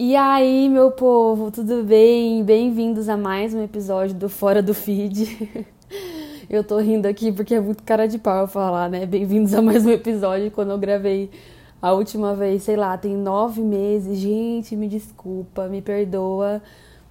E aí, meu povo, tudo bem? Bem-vindos a mais um episódio do Fora do Feed. eu tô rindo aqui porque é muito cara de pau eu falar, né? Bem-vindos a mais um episódio quando eu gravei a última vez, sei lá, tem nove meses. Gente, me desculpa, me perdoa.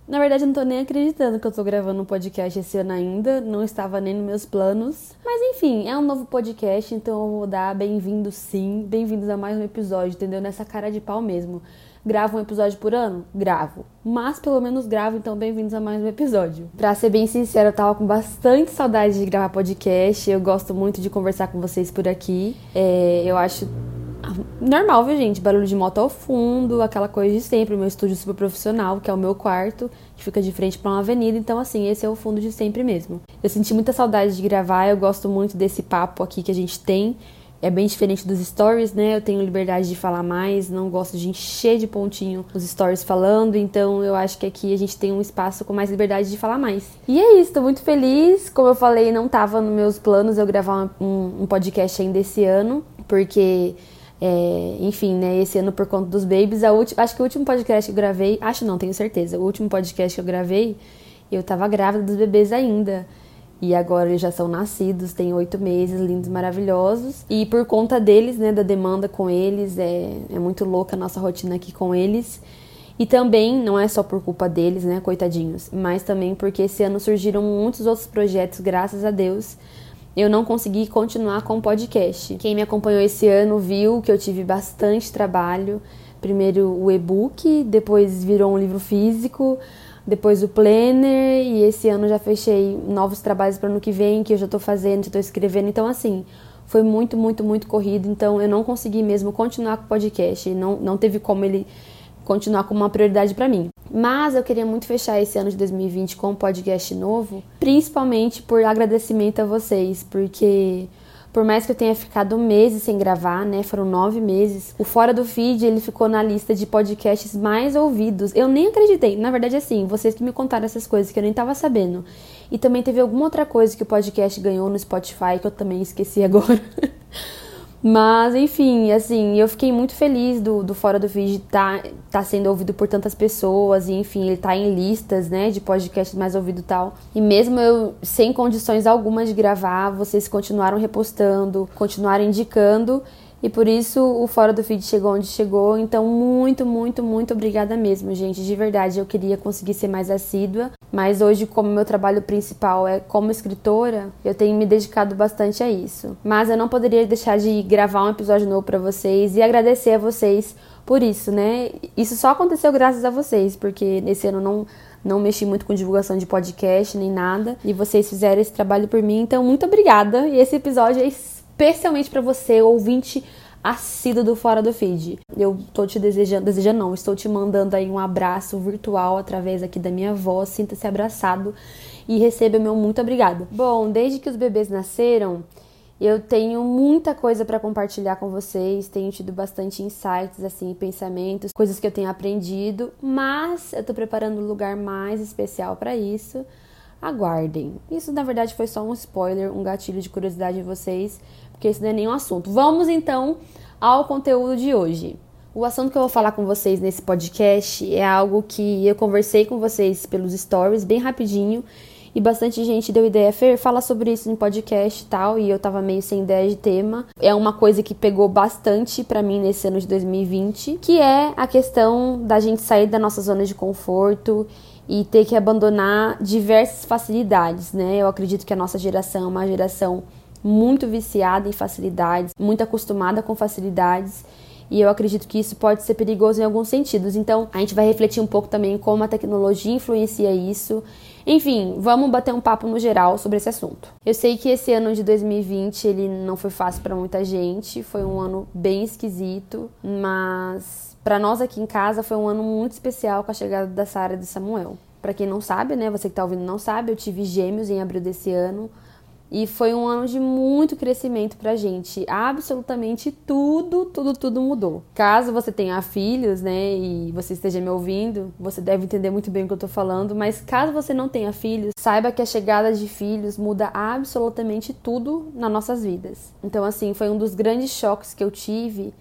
Na verdade, eu não tô nem acreditando que eu tô gravando um podcast esse ano ainda, não estava nem nos meus planos. Mas enfim, é um novo podcast, então eu vou dar bem-vindos sim, bem-vindos a mais um episódio, entendeu? Nessa cara de pau mesmo. Gravo um episódio por ano? Gravo. Mas pelo menos gravo, então bem-vindos a mais um episódio. Pra ser bem sincera, eu tava com bastante saudade de gravar podcast. Eu gosto muito de conversar com vocês por aqui. É, eu acho normal, viu, gente? Barulho de moto ao fundo, aquela coisa de sempre. O meu estúdio super profissional, que é o meu quarto, que fica de frente para uma avenida. Então, assim, esse é o fundo de sempre mesmo. Eu senti muita saudade de gravar, eu gosto muito desse papo aqui que a gente tem é bem diferente dos stories, né? Eu tenho liberdade de falar mais, não gosto de encher de pontinho os stories falando, então eu acho que aqui a gente tem um espaço com mais liberdade de falar mais. E é isso, tô muito feliz. Como eu falei, não tava nos meus planos eu gravar um, um podcast ainda esse ano, porque. É, enfim, né, esse ano por conta dos babies, a última, acho que o último podcast que eu gravei, acho não, tenho certeza, o último podcast que eu gravei, eu tava grávida dos bebês ainda. E agora eles já são nascidos, têm oito meses, lindos, maravilhosos. E por conta deles, né, da demanda com eles, é, é muito louca a nossa rotina aqui com eles. E também, não é só por culpa deles, né, coitadinhos, mas também porque esse ano surgiram muitos outros projetos, graças a Deus. Eu não consegui continuar com o podcast. Quem me acompanhou esse ano viu que eu tive bastante trabalho. Primeiro o e-book, depois virou um livro físico depois o planner e esse ano já fechei novos trabalhos para ano que vem que eu já estou fazendo, já estou escrevendo. Então assim, foi muito, muito, muito corrido. Então eu não consegui mesmo continuar com o podcast. Não, não teve como ele continuar como uma prioridade para mim. Mas eu queria muito fechar esse ano de 2020 com um podcast novo, principalmente por agradecimento a vocês, porque por mais que eu tenha ficado meses sem gravar, né? Foram nove meses. O Fora do Feed, ele ficou na lista de podcasts mais ouvidos. Eu nem acreditei. Na verdade, assim, vocês que me contaram essas coisas que eu nem tava sabendo. E também teve alguma outra coisa que o podcast ganhou no Spotify que eu também esqueci agora. Mas, enfim, assim, eu fiquei muito feliz do, do Fora do Feed tá, tá sendo ouvido por tantas pessoas, e enfim, ele tá em listas, né, de podcasts mais ouvido e tal. E mesmo eu sem condições alguma de gravar, vocês continuaram repostando, continuaram indicando, e por isso o Fora do Feed chegou onde chegou. Então, muito, muito, muito obrigada mesmo, gente. De verdade, eu queria conseguir ser mais assídua. Mas hoje, como meu trabalho principal é como escritora, eu tenho me dedicado bastante a isso. Mas eu não poderia deixar de gravar um episódio novo para vocês e agradecer a vocês por isso, né? Isso só aconteceu graças a vocês, porque nesse ano não não mexi muito com divulgação de podcast nem nada, e vocês fizeram esse trabalho por mim, então muito obrigada. E esse episódio é especialmente para você, ouvinte assíduo do Fora do Feed. Eu tô te desejando, desejando não, estou te mandando aí um abraço virtual através aqui da minha voz, sinta-se abraçado e receba meu muito obrigado. Bom, desde que os bebês nasceram, eu tenho muita coisa para compartilhar com vocês, tenho tido bastante insights, assim, pensamentos, coisas que eu tenho aprendido, mas eu tô preparando um lugar mais especial para isso. Aguardem. Isso na verdade foi só um spoiler, um gatilho de curiosidade em vocês porque esse não é nenhum assunto. Vamos então ao conteúdo de hoje. O assunto que eu vou falar com vocês nesse podcast é algo que eu conversei com vocês pelos stories bem rapidinho e bastante gente deu ideia, Fer, fala sobre isso em podcast e tal, e eu tava meio sem ideia de tema. É uma coisa que pegou bastante para mim nesse ano de 2020, que é a questão da gente sair da nossa zona de conforto e ter que abandonar diversas facilidades, né? Eu acredito que a nossa geração é uma geração muito viciada em facilidades, muito acostumada com facilidades. E eu acredito que isso pode ser perigoso em alguns sentidos. Então, a gente vai refletir um pouco também como a tecnologia influencia isso. Enfim, vamos bater um papo no geral sobre esse assunto. Eu sei que esse ano de 2020 ele não foi fácil para muita gente, foi um ano bem esquisito, mas para nós aqui em casa foi um ano muito especial com a chegada da Sara e do Samuel. Para quem não sabe, né, você que tá ouvindo não sabe, eu tive gêmeos em abril desse ano. E foi um ano de muito crescimento pra gente. Absolutamente tudo, tudo, tudo mudou. Caso você tenha filhos, né, e você esteja me ouvindo, você deve entender muito bem o que eu tô falando, mas caso você não tenha filhos, saiba que a chegada de filhos muda absolutamente tudo nas nossas vidas. Então, assim, foi um dos grandes choques que eu tive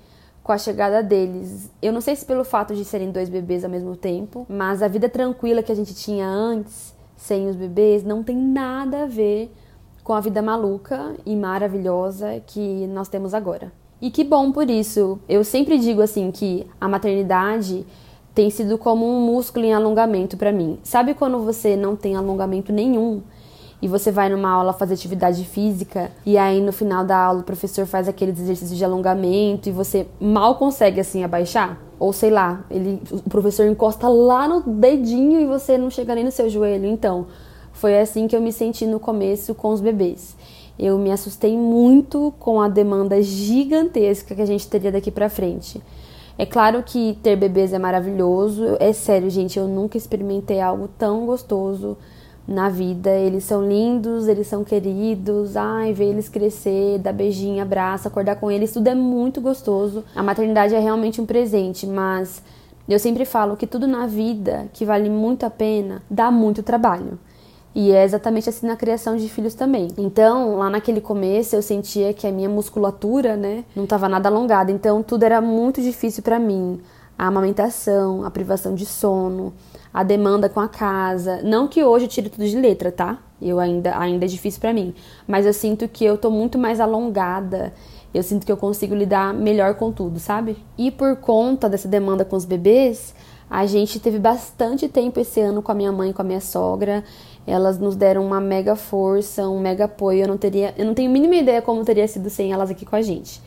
com a chegada deles. Eu não sei se pelo fato de serem dois bebês ao mesmo tempo, mas a vida tranquila que a gente tinha antes, sem os bebês, não tem nada a ver com a vida maluca e maravilhosa que nós temos agora. E que bom por isso. Eu sempre digo assim que a maternidade tem sido como um músculo em alongamento para mim. Sabe quando você não tem alongamento nenhum e você vai numa aula fazer atividade física e aí no final da aula o professor faz aqueles exercícios de alongamento e você mal consegue assim abaixar? Ou sei lá, ele, o professor encosta lá no dedinho e você não chega nem no seu joelho. Então, foi assim que eu me senti no começo com os bebês. Eu me assustei muito com a demanda gigantesca que a gente teria daqui para frente. É claro que ter bebês é maravilhoso. É sério, gente, eu nunca experimentei algo tão gostoso na vida. Eles são lindos, eles são queridos. Ai, ver eles crescer, dar beijinho, abraço, acordar com eles, tudo é muito gostoso. A maternidade é realmente um presente, mas eu sempre falo que tudo na vida que vale muito a pena dá muito trabalho. E é exatamente assim na criação de filhos também. Então, lá naquele começo, eu sentia que a minha musculatura, né, não estava nada alongada. Então, tudo era muito difícil para mim. A amamentação, a privação de sono, a demanda com a casa. Não que hoje eu tire tudo de letra, tá? Eu ainda, ainda é difícil para mim. Mas eu sinto que eu tô muito mais alongada. Eu sinto que eu consigo lidar melhor com tudo, sabe? E por conta dessa demanda com os bebês, a gente teve bastante tempo esse ano com a minha mãe e com a minha sogra. Elas nos deram uma mega força, um mega apoio. Eu não teria, eu não tenho a mínima ideia como teria sido sem elas aqui com a gente.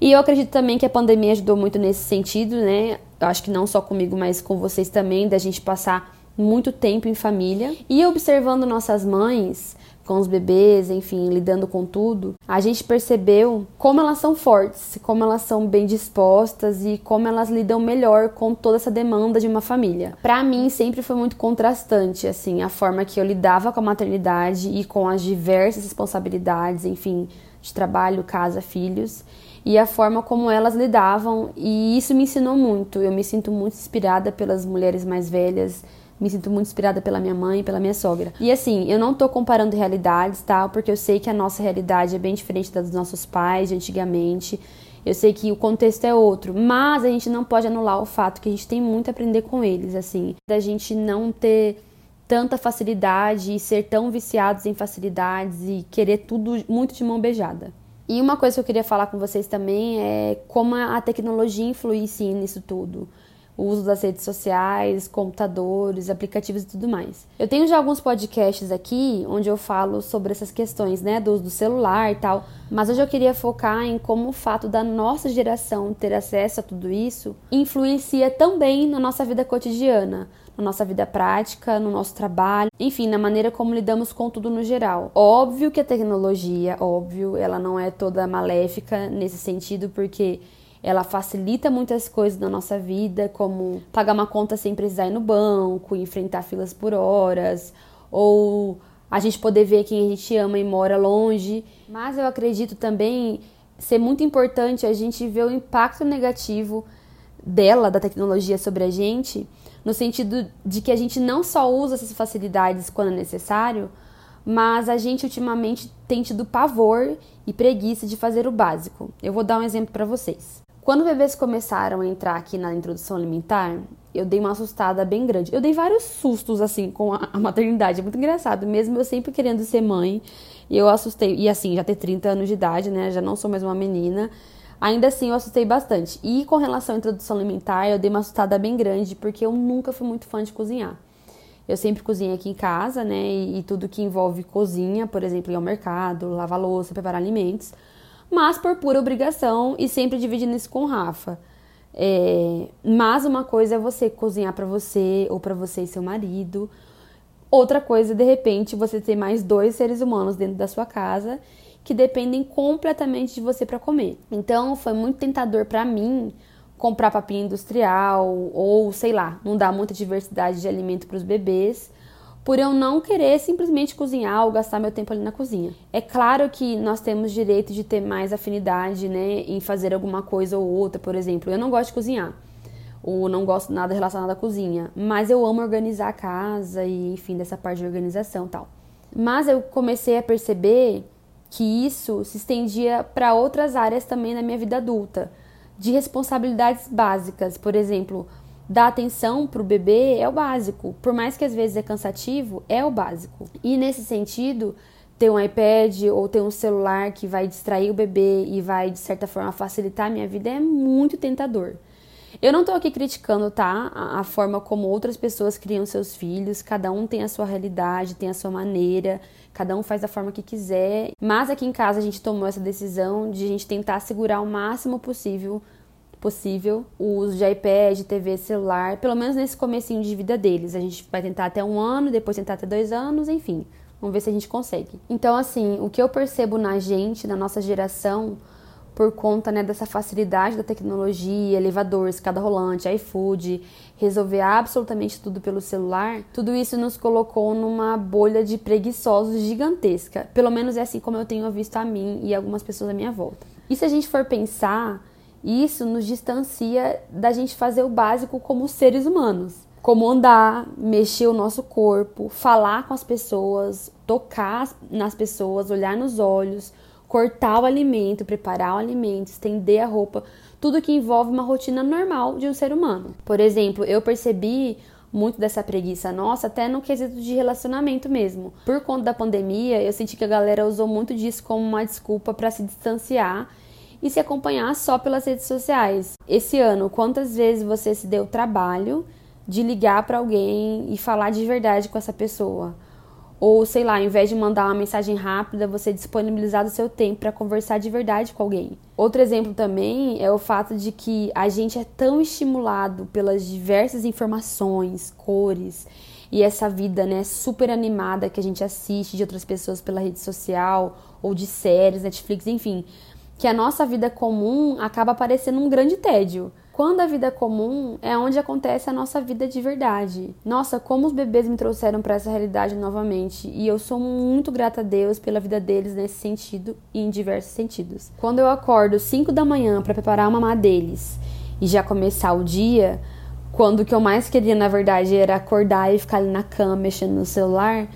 E eu acredito também que a pandemia ajudou muito nesse sentido, né? Eu acho que não só comigo, mas com vocês também, da gente passar muito tempo em família e observando nossas mães com os bebês, enfim, lidando com tudo, a gente percebeu como elas são fortes, como elas são bem dispostas e como elas lidam melhor com toda essa demanda de uma família. Para mim sempre foi muito contrastante assim a forma que eu lidava com a maternidade e com as diversas responsabilidades, enfim, de trabalho, casa, filhos e a forma como elas lidavam, e isso me ensinou muito. Eu me sinto muito inspirada pelas mulheres mais velhas me sinto muito inspirada pela minha mãe, pela minha sogra. E assim, eu não tô comparando realidades, tá? Porque eu sei que a nossa realidade é bem diferente da dos nossos pais de antigamente. Eu sei que o contexto é outro, mas a gente não pode anular o fato que a gente tem muito a aprender com eles, assim, da gente não ter tanta facilidade e ser tão viciados em facilidades e querer tudo muito de mão beijada. E uma coisa que eu queria falar com vocês também é como a tecnologia influencia nisso tudo o uso das redes sociais, computadores, aplicativos e tudo mais. Eu tenho já alguns podcasts aqui onde eu falo sobre essas questões, né, do uso do celular e tal, mas hoje eu queria focar em como o fato da nossa geração ter acesso a tudo isso influencia também na nossa vida cotidiana, na nossa vida prática, no nosso trabalho, enfim, na maneira como lidamos com tudo no geral. Óbvio que a tecnologia, óbvio, ela não é toda maléfica nesse sentido, porque ela facilita muitas coisas na nossa vida, como pagar uma conta sem precisar ir no banco, enfrentar filas por horas, ou a gente poder ver quem a gente ama e mora longe. Mas eu acredito também ser muito importante a gente ver o impacto negativo dela, da tecnologia sobre a gente, no sentido de que a gente não só usa essas facilidades quando é necessário, mas a gente ultimamente tem tido pavor e preguiça de fazer o básico. Eu vou dar um exemplo para vocês. Quando bebês começaram a entrar aqui na introdução alimentar, eu dei uma assustada bem grande. Eu dei vários sustos assim com a, maternidade, é muito engraçado, mesmo eu sempre querendo ser mãe, eu assustei. E assim, já ter 30 anos de idade, né? Já não sou mais uma menina. Ainda assim, eu assustei bastante. E com relação à introdução alimentar, eu dei uma assustada bem grande, porque eu nunca fui muito fã de cozinhar. Eu sempre cozinho aqui em casa, né? E, e tudo que envolve cozinha, por exemplo, ir ao mercado, lavar louça, preparar alimentos mas por pura obrigação e sempre dividindo isso com o Rafa. É, mas uma coisa é você cozinhar para você ou para você e seu marido. Outra coisa, de repente, você ter mais dois seres humanos dentro da sua casa que dependem completamente de você para comer. Então, foi muito tentador para mim comprar papinha industrial ou, sei lá, não dar muita diversidade de alimento para os bebês por eu não querer simplesmente cozinhar ou gastar meu tempo ali na cozinha. É claro que nós temos direito de ter mais afinidade, né, em fazer alguma coisa ou outra, por exemplo. Eu não gosto de cozinhar, ou não gosto nada relacionado à cozinha, mas eu amo organizar a casa e, enfim, dessa parte de organização, tal. Mas eu comecei a perceber que isso se estendia para outras áreas também na minha vida adulta. de responsabilidades básicas. Por exemplo, dar atenção para o bebê é o básico. Por mais que às vezes é cansativo, é o básico. E nesse sentido, ter um iPad ou ter um celular que vai distrair o bebê e vai, de certa forma, facilitar a minha vida é muito tentador. Eu não tô aqui criticando, tá? A, a, forma como outras pessoas criam seus filhos, cada um tem a sua realidade, tem a sua maneira, cada um faz da forma que quiser. Mas aqui em casa a gente tomou essa decisão de a gente tentar segurar o máximo possível possível o uso de iPad, TV, celular, pelo menos nesse comecinho de vida deles. A gente vai tentar até um ano, depois tentar até dois anos, enfim. Vamos ver se a gente consegue. Então, assim, o que eu percebo na gente, na nossa geração, por conta né, dessa facilidade da tecnologia, elevador, escada rolante, iFood, resolver absolutamente tudo pelo celular, tudo isso nos colocou numa bolha de preguiçosos gigantesca. Pelo menos é assim como eu tenho visto a mim e algumas pessoas à minha volta. E se a gente for pensar, isso nos distancia da gente fazer o básico como seres humanos como andar, mexer o nosso corpo, falar com as pessoas, tocar nas pessoas, olhar nos olhos, cortar o alimento, preparar o alimento, estender a roupa, tudo que envolve uma rotina normal de um ser humano. Por exemplo, eu percebi muito dessa preguiça nossa até no quesito de relacionamento mesmo. Por conta da pandemia, eu senti que a galera usou muito disso como uma desculpa para se distanciar e se acompanhar só pelas redes sociais. Esse ano, quantas vezes você se deu trabalho de ligar para alguém e falar de verdade com essa pessoa. Ou, sei lá, ao invés de mandar uma mensagem rápida, você disponibilizar o seu tempo para conversar de verdade com alguém. Outro exemplo também é o fato de que a gente é tão estimulado pelas diversas informações, cores e essa vida, né, super animada que a gente assiste de outras pessoas pela rede social ou de séries, Netflix, enfim, que a nossa vida comum acaba parecendo um grande tédio. Quando a vida comum é onde acontece a nossa vida de verdade. Nossa, como os bebês me trouxeram para essa realidade novamente e eu sou muito grata a Deus pela vida deles nesse sentido e em diversos sentidos. Quando eu acordo 5 da manhã para preparar a mamá deles e já começar o dia, quando o que eu mais queria na verdade era acordar e ficar ali na cama mexendo no celular,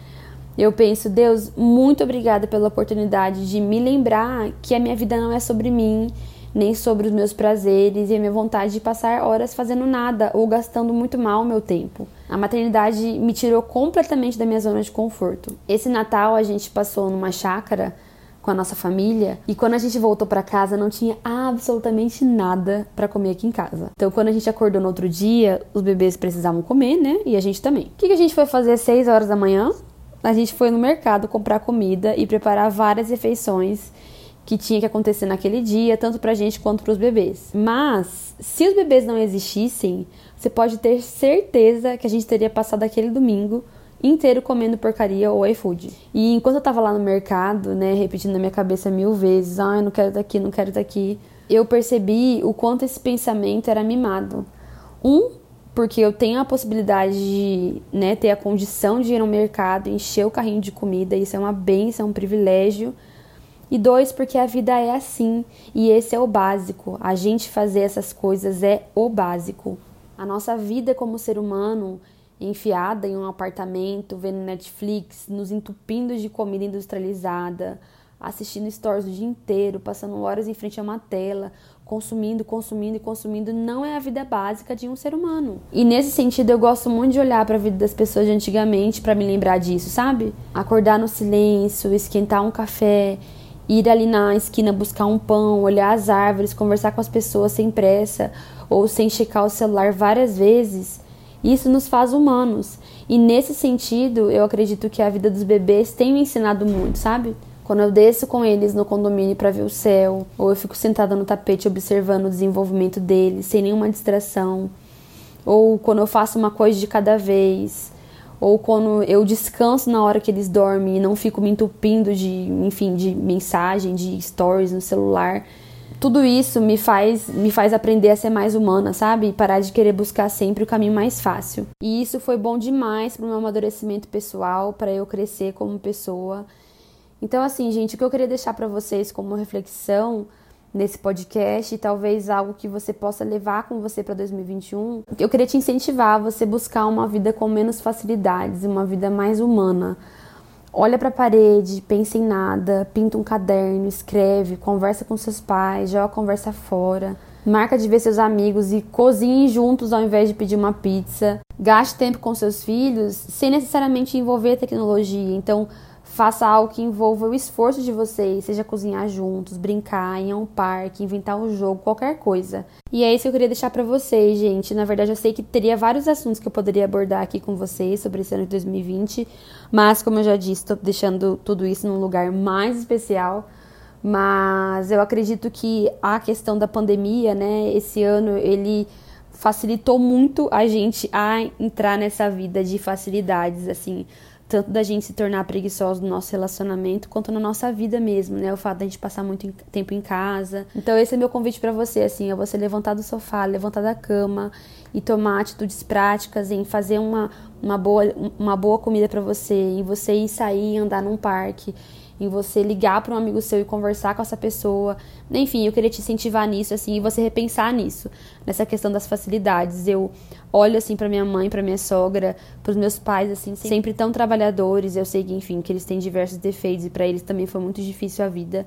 eu penso, Deus, muito obrigada pela oportunidade de me lembrar que a minha vida não é sobre mim nem sobre os meus prazeres e a minha vontade de passar horas fazendo nada ou gastando muito mal o meu tempo. A maternidade me tirou completamente da minha zona de conforto. Esse Natal a gente passou numa chácara com a nossa família e quando a gente voltou para casa não tinha absolutamente nada para comer aqui em casa. Então quando a gente acordou no outro dia, os bebês precisavam comer, né? E a gente também. O que, que a gente foi fazer às 6 horas da manhã? A gente foi no mercado comprar comida e preparar várias refeições que tinha que acontecer naquele dia, tanto pra gente quanto pros bebês. Mas, se os bebês não existissem, você pode ter certeza que a gente teria passado aquele domingo inteiro comendo porcaria ou iFood. E enquanto eu tava lá no mercado, né, repetindo na minha cabeça mil vezes, ah, eu não quero estar aqui, não quero estar aqui, eu percebi o quanto esse pensamento era mimado. Um, porque eu tenho a possibilidade de né, ter a condição de ir no mercado, encher o carrinho de comida, isso é uma benção, é um privilégio. E dois, porque a vida é assim e esse é o básico. A gente fazer essas coisas é o básico. A nossa vida como ser humano, enfiada em um apartamento, vendo Netflix, nos entupindo de comida industrializada, assistindo stories o dia inteiro, passando horas em frente a uma tela, consumindo, consumindo e consumindo, não é a vida básica de um ser humano. E nesse sentido, eu gosto muito de olhar para a vida das pessoas de antigamente para me lembrar disso, sabe? Acordar no silêncio, esquentar um café ir ali na esquina buscar um pão, olhar as árvores, conversar com as pessoas sem pressa ou sem checar o celular várias vezes, isso nos faz humanos. E nesse sentido, eu acredito que a vida dos bebês tem me ensinado muito, sabe? Quando eu desço com eles no condomínio para ver o céu, ou eu fico sentada no tapete observando o desenvolvimento deles sem nenhuma distração, ou quando eu faço uma coisa de cada vez, ou quando eu descanso na hora que eles dormem e não fico me entupindo de, enfim, de mensagem, de stories no celular. Tudo isso me faz me faz aprender a ser mais humana, sabe? E parar de querer buscar sempre o caminho mais fácil. E isso foi bom demais para o meu amadurecimento pessoal, para eu crescer como pessoa. Então assim, gente, o que eu queria deixar para vocês como reflexão nesse podcast e talvez algo que você possa levar com você para 2021. Eu queria te incentivar a você buscar uma vida com menos facilidades, uma vida mais humana. Olha para a parede, pensa em nada, pinta um caderno, escreve, conversa com seus pais, joga a conversa fora. marca de ver seus amigos e cozinhem juntos ao invés de pedir uma pizza. Gaste tempo com seus filhos sem necessariamente envolver tecnologia. Então, faça algo que envolva o esforço de vocês, seja cozinhar juntos, brincar, ir a um parque, inventar um jogo, qualquer coisa. E é isso que eu queria deixar para vocês, gente. Na verdade, eu sei que teria vários assuntos que eu poderia abordar aqui com vocês sobre esse ano de 2020, mas como eu já disse, estou deixando tudo isso num lugar mais especial. Mas eu acredito que a questão da pandemia, né, esse ano ele facilitou muito a gente a entrar nessa vida de facilidades, assim, tanto da gente se tornar preguiçoso no nosso relacionamento, quanto na nossa vida mesmo, né? O fato da gente passar muito tempo em casa. Então esse é meu convite para você, assim, é você levantar do sofá, levantar da cama e tomar atitudes práticas em fazer uma, uma, boa, uma boa comida para você, em você ir sair e andar num parque, em você ligar para um amigo seu e conversar com essa pessoa. Enfim, eu queria te incentivar nisso, assim, e você repensar nisso, nessa questão das facilidades. Eu olho, assim, para minha mãe, para minha sogra, para os meus pais, assim, sempre tão trabalhadores. Eu sei que, enfim, que eles têm diversos defeitos e para eles também foi muito difícil a vida.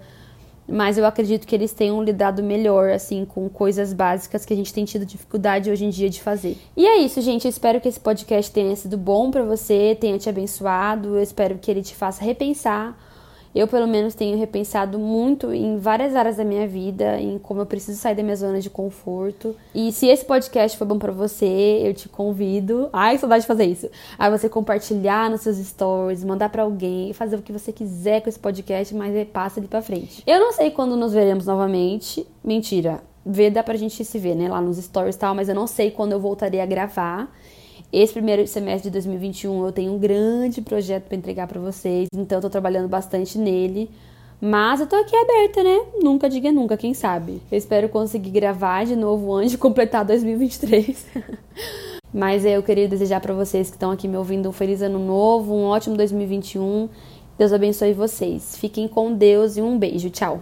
Mas eu acredito que eles tenham lidado melhor, assim, com coisas básicas que a gente tem tido dificuldade hoje em dia de fazer. E é isso, gente. Eu espero que esse podcast tenha sido bom para você, tenha te abençoado. Eu espero que ele te faça repensar eu, pelo menos, tenho repensado muito em várias áreas da minha vida, em como eu preciso sair da minha zona de conforto. E se esse podcast for bom para você, eu te convido. Ai, saudade de fazer isso. A você compartilhar nos seus stories, mandar para alguém, fazer o que você quiser com esse podcast, mas é, passa ele pra frente. Eu não sei quando nos veremos novamente. Mentira. Ver dá pra gente se ver, né? Lá nos stories e tal, mas eu não sei quando eu voltarei a gravar. Esse primeiro semestre de 2021 eu tenho um grande projeto para entregar para vocês, então eu tô trabalhando bastante nele. Mas eu tô aqui aberta, né? Nunca diga nunca, quem sabe. Eu espero conseguir gravar de novo antes de completar 2023. Mas eu queria desejar para vocês que estão aqui me ouvindo um feliz ano novo, um ótimo 2021. Deus abençoe vocês. Fiquem com Deus e um beijo. Tchau.